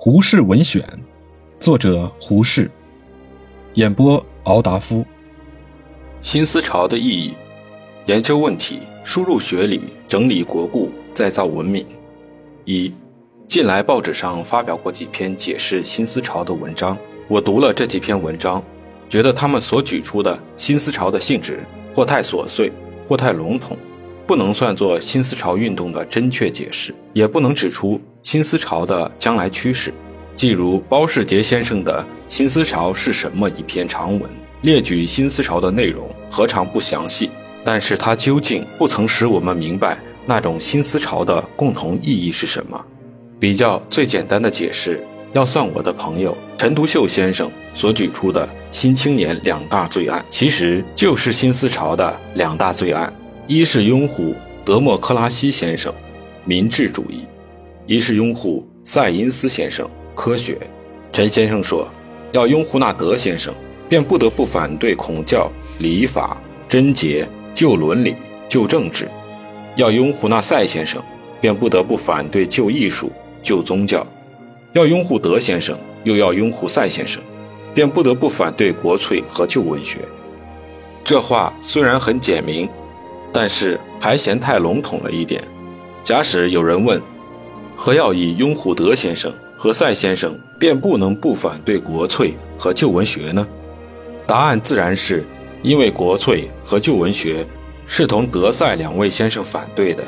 胡适文选》，作者胡适，演播敖达夫。新思潮的意义，研究问题，输入学理，整理国故，再造文明。一，近来报纸上发表过几篇解释新思潮的文章，我读了这几篇文章，觉得他们所举出的新思潮的性质或太琐碎，或太笼统。不能算作新思潮运动的真确解释，也不能指出新思潮的将来趋势。即如包世杰先生的《新思潮是什么》一篇长文，列举新思潮的内容，何尝不详细？但是它究竟不曾使我们明白那种新思潮的共同意义是什么。比较最简单的解释，要算我的朋友陈独秀先生所举出的新青年两大罪案，其实就是新思潮的两大罪案。一是拥护德莫克拉西先生，民治主义；一是拥护塞因斯先生，科学。陈先生说，要拥护那德先生，便不得不反对孔教、礼法、贞洁、旧伦理、旧政治；要拥护那塞先生，便不得不反对旧艺术、旧宗教；要拥护德先生，又要拥护塞先生，便不得不反对国粹和旧文学。这话虽然很简明。但是还嫌太笼统了一点。假使有人问，何要以拥护德先生和赛先生，便不能不反对国粹和旧文学呢？答案自然是因为国粹和旧文学是同德赛两位先生反对的。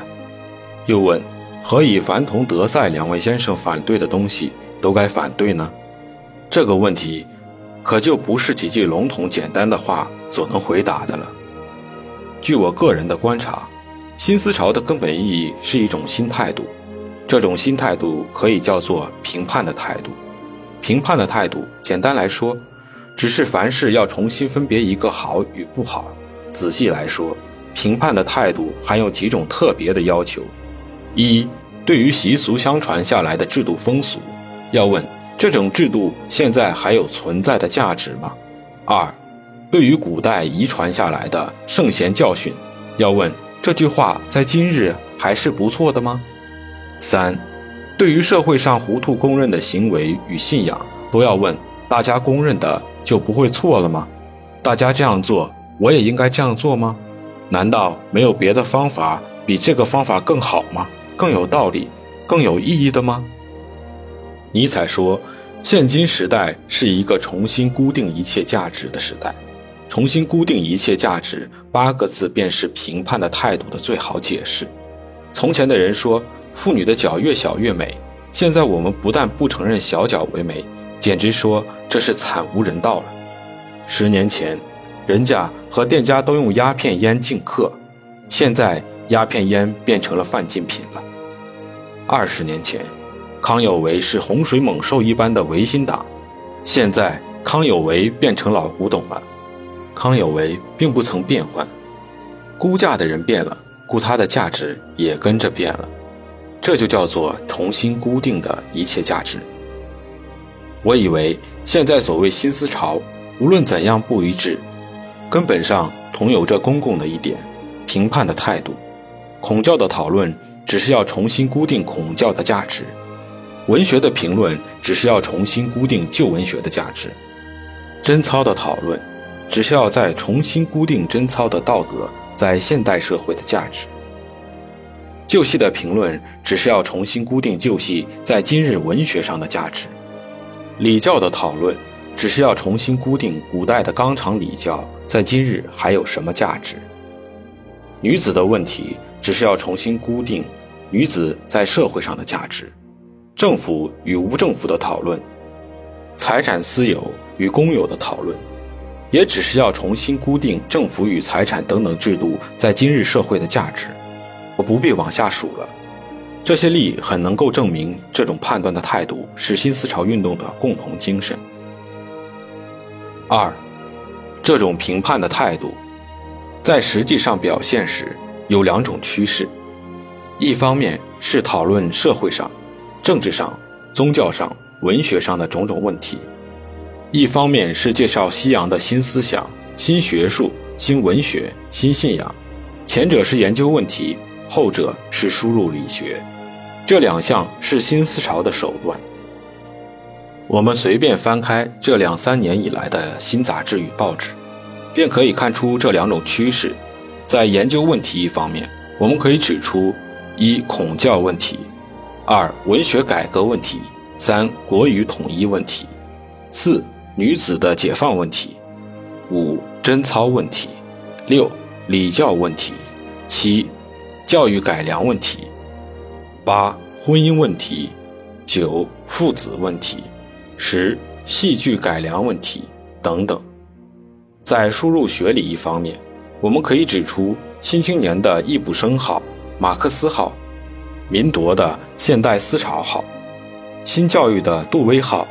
又问，何以凡同德赛两位先生反对的东西都该反对呢？这个问题，可就不是几句笼统简单的话所能回答的了。据我个人的观察，新思潮的根本意义是一种新态度，这种新态度可以叫做评判的态度。评判的态度，简单来说，只是凡事要重新分别一个好与不好。仔细来说，评判的态度含有几种特别的要求：一，对于习俗相传下来的制度风俗，要问这种制度现在还有存在的价值吗？二。对于古代遗传下来的圣贤教训，要问这句话在今日还是不错的吗？三，对于社会上糊涂公认的行为与信仰，都要问大家公认的就不会错了吗？大家这样做，我也应该这样做吗？难道没有别的方法比这个方法更好吗？更有道理、更有意义的吗？尼采说，现今时代是一个重新固定一切价值的时代。重新固定一切价值，八个字便是评判的态度的最好解释。从前的人说妇女的脚越小越美，现在我们不但不承认小脚为美，简直说这是惨无人道了。十年前，人家和店家都用鸦片烟敬客，现在鸦片烟变成了犯禁品了。二十年前，康有为是洪水猛兽一般的维新党，现在康有为变成老古董了。康有为并不曾变换，估价的人变了，估它的价值也跟着变了，这就叫做重新固定的一切价值。我以为现在所谓新思潮，无论怎样不一致，根本上同有着公共的一点：评判的态度。孔教的讨论只是要重新固定孔教的价值，文学的评论只是要重新固定旧文学的价值，贞操的讨论。只是要再重新固定贞操的道德在现代社会的价值，旧戏的评论只是要重新固定旧戏在今日文学上的价值，礼教的讨论只是要重新固定古代的纲常礼教在今日还有什么价值，女子的问题只是要重新固定女子在社会上的价值，政府与无政府的讨论，财产私有与公有的讨论。也只是要重新固定政府与财产等等制度在今日社会的价值，我不必往下数了。这些例很能够证明这种判断的态度是新思潮运动的共同精神。二，这种评判的态度，在实际上表现时有两种趋势：一方面是讨论社会上、政治上、宗教上、文学上的种种问题。一方面是介绍西洋的新思想、新学术、新文学、新信仰，前者是研究问题，后者是输入理学，这两项是新思潮的手段。我们随便翻开这两三年以来的新杂志与报纸，便可以看出这两种趋势。在研究问题一方面，我们可以指出：一、孔教问题；二、文学改革问题；三、国语统一问题；四、女子的解放问题；五、贞操问题；六、礼教问题；七、教育改良问题；八、婚姻问题；九、父子问题。十、戏剧改良问题等等，在输入学理一方面，我们可以指出《新青年》的易卜生号、马克思号，《民铎》的现代思潮号，《新教育》的杜威号，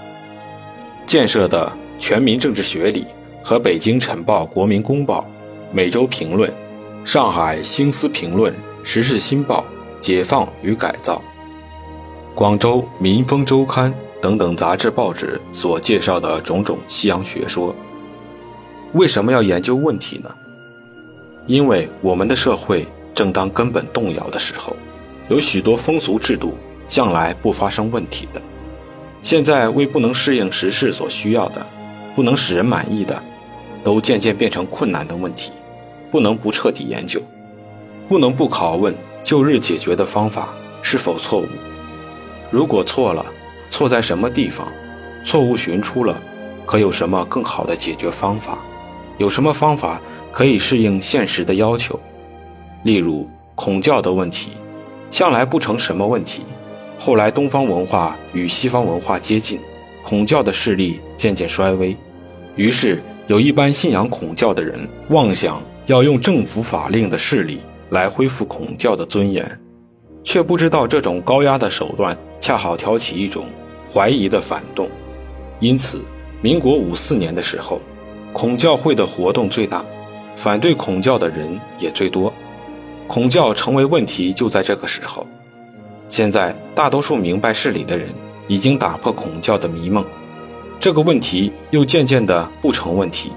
《建设》的全民政治学理和《北京晨报》《国民公报》《每周评论》《上海新思评论》《时事新报》《解放与改造》《广州民风周刊》。等等杂志报纸所介绍的种种西洋学说，为什么要研究问题呢？因为我们的社会正当根本动摇的时候，有许多风俗制度向来不发生问题的，现在为不能适应时事所需要的，不能使人满意的，都渐渐变成困难的问题，不能不彻底研究，不能不拷问旧日解决的方法是否错误，如果错了。错在什么地方？错误寻出了，可有什么更好的解决方法？有什么方法可以适应现实的要求？例如孔教的问题，向来不成什么问题。后来东方文化与西方文化接近，孔教的势力渐渐衰微，于是有一般信仰孔教的人妄想要用政府法令的势力来恢复孔教的尊严，却不知道这种高压的手段恰好挑起一种。怀疑的反动，因此，民国五四年的时候，孔教会的活动最大，反对孔教的人也最多，孔教成为问题就在这个时候。现在大多数明白事理的人已经打破孔教的迷梦，这个问题又渐渐的不成问题，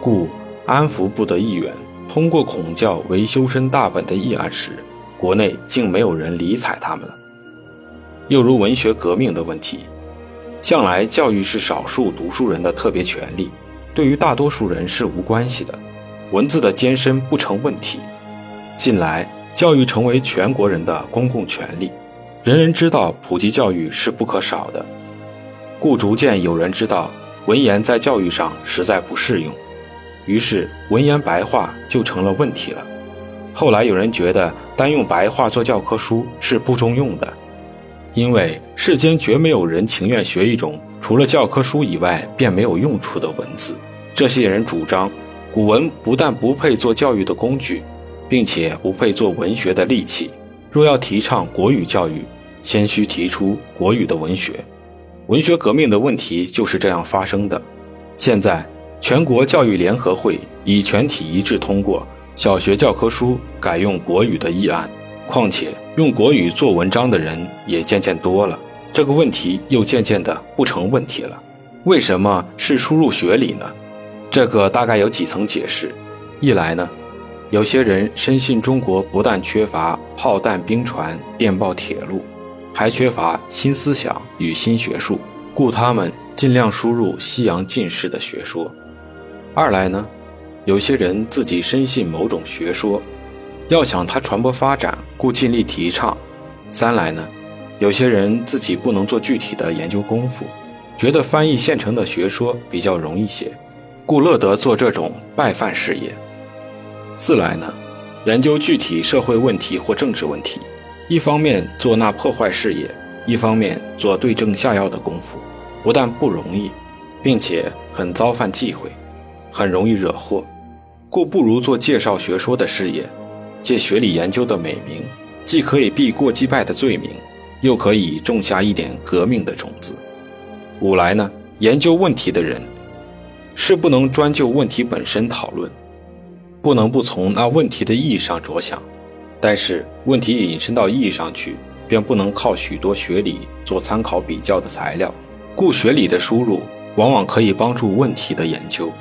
故安福部的议员通过孔教为修身大本的议案时，国内竟没有人理睬他们了。又如文学革命的问题，向来教育是少数读书人的特别权利，对于大多数人是无关系的。文字的艰深不成问题。近来教育成为全国人的公共权利，人人知道普及教育是不可少的，故逐渐有人知道文言在教育上实在不适用，于是文言白话就成了问题了。后来有人觉得单用白话做教科书是不中用的。因为世间绝没有人情愿学一种除了教科书以外便没有用处的文字。这些人主张，古文不但不配做教育的工具，并且不配做文学的利器。若要提倡国语教育，先需提出国语的文学。文学革命的问题就是这样发生的。现在，全国教育联合会已全体一致通过小学教科书改用国语的议案。况且用国语做文章的人也渐渐多了，这个问题又渐渐的不成问题了。为什么是输入学理呢？这个大概有几层解释。一来呢，有些人深信中国不但缺乏炮弹、兵船、电报、铁路，还缺乏新思想与新学术，故他们尽量输入西洋进士的学说。二来呢，有些人自己深信某种学说。要想它传播发展，故尽力提倡。三来呢，有些人自己不能做具体的研究功夫，觉得翻译现成的学说比较容易些，故乐得做这种拜饭事业。四来呢，研究具体社会问题或政治问题，一方面做那破坏事业，一方面做对症下药的功夫，不但不容易，并且很遭犯忌讳，很容易惹祸，故不如做介绍学说的事业。借学理研究的美名，既可以避过击败的罪名，又可以种下一点革命的种子。五来呢，研究问题的人是不能专就问题本身讨论，不能不从那问题的意义上着想。但是问题引申到意义上去，便不能靠许多学理做参考比较的材料。故学理的输入往往可以帮助问题的研究。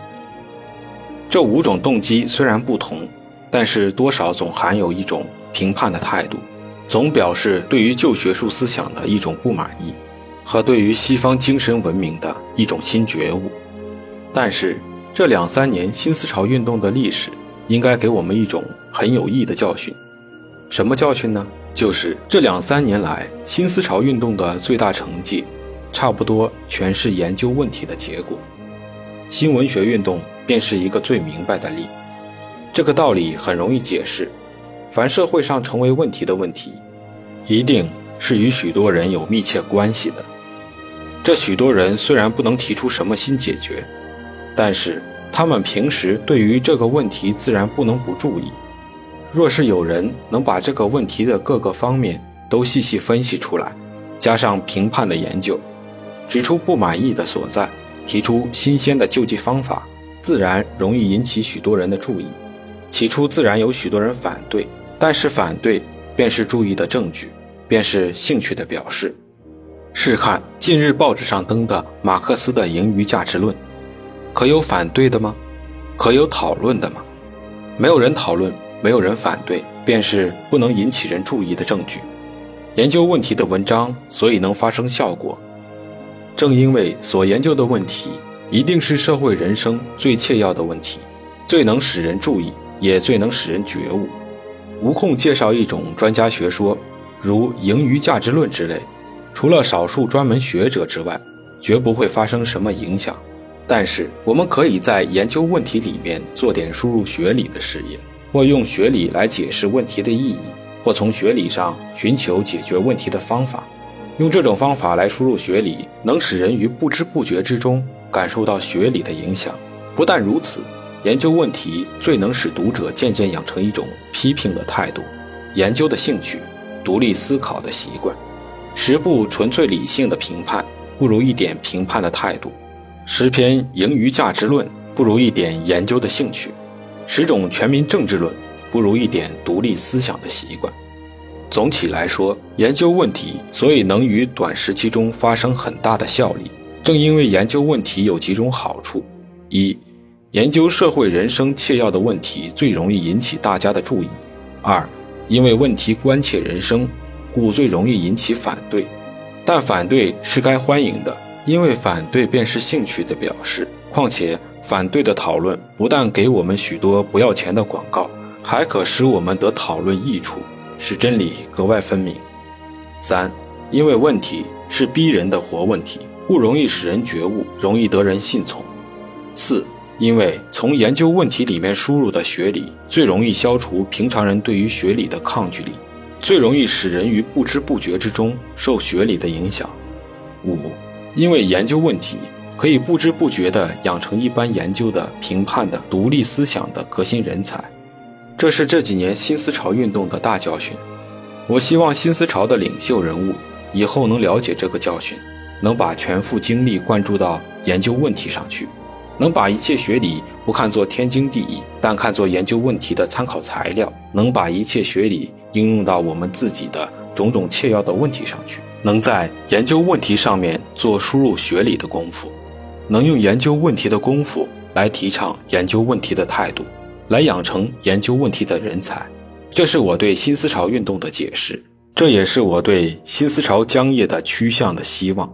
这五种动机虽然不同。但是多少总含有一种评判的态度，总表示对于旧学术思想的一种不满意。和对于西方精神文明的一种新觉悟。但是，这两三年新思潮运动的历史，应该给我们一种很有益的教训。什么教训呢？就是这两三年来新思潮运动的最大成绩，差不多全是研究问题的结果。新文学运动便是一个最明白的例。这个道理很容易解释：凡社会上成为问题的问题，一定是与许多人有密切关系的。这许多人虽然不能提出什么新解决，但是他们平时对于这个问题自然不能不注意。若是有人能把这个问题的各个方面都细细分析出来，加上评判的研究，指出不满意的所在，提出新鲜的救济方法，自然容易引起许多人的注意。起初自然有许多人反对，但是反对便是注意的证据，便是兴趣的表示。试看近日报纸上登的马克思的盈余价值论，可有反对的吗？可有讨论的吗？没有人讨论。没有人反对，便是不能引起人注意的证据。研究问题的文章，所以能发生效果，正因为所研究的问题一定是社会人生最切要的问题，最能使人注意，也最能使人觉悟。无空介绍一种专家学说，如盈余价值论之类，除了少数专门学者之外，绝不会发生什么影响。但是，我们可以在研究问题里面做点输入学理的事业。或用学理来解释问题的意义，或从学理上寻求解决问题的方法。用这种方法来输入学理，能使人于不知不觉之中感受到学理的影响。不但如此，研究问题最能使读者渐渐养成一种批评的态度、研究的兴趣、独立思考的习惯。十部纯粹理性的评判，不如一点评判的态度；十篇盈余价值论，不如一点研究的兴趣。十种全民政治论不如一点独立思想的习惯。总体来说，研究问题所以能于短时期中发生很大的效力，正因为研究问题有几种好处：一、研究社会人生切要的问题最容易引起大家的注意；二、因为问题关切人生，故最容易引起反对。但反对是该欢迎的，因为反对便是兴趣的表示。况且。反对的讨论不但给我们许多不要钱的广告，还可使我们得讨论益处，使真理格外分明。三，因为问题是逼人的活问题，不容易使人觉悟，容易得人信从。四，因为从研究问题里面输入的学理，最容易消除平常人对于学理的抗拒力，最容易使人于不知不觉之中受学理的影响。五，因为研究问题。可以不知不觉地养成一般研究的、评判的、独立思想的革新人才，这是这几年新思潮运动的大教训。我希望新思潮的领袖人物以后能了解这个教训，能把全副精力灌注到研究问题上去，能把一切学理不看作天经地义，但看作研究问题的参考材料，能把一切学理应用到我们自己的种种切要的问题上去，能在研究问题上面做输入学理的功夫。能用研究问题的功夫来提倡研究问题的态度，来养成研究问题的人才，这是我对新思潮运动的解释，这也是我对新思潮浆液的趋向的希望。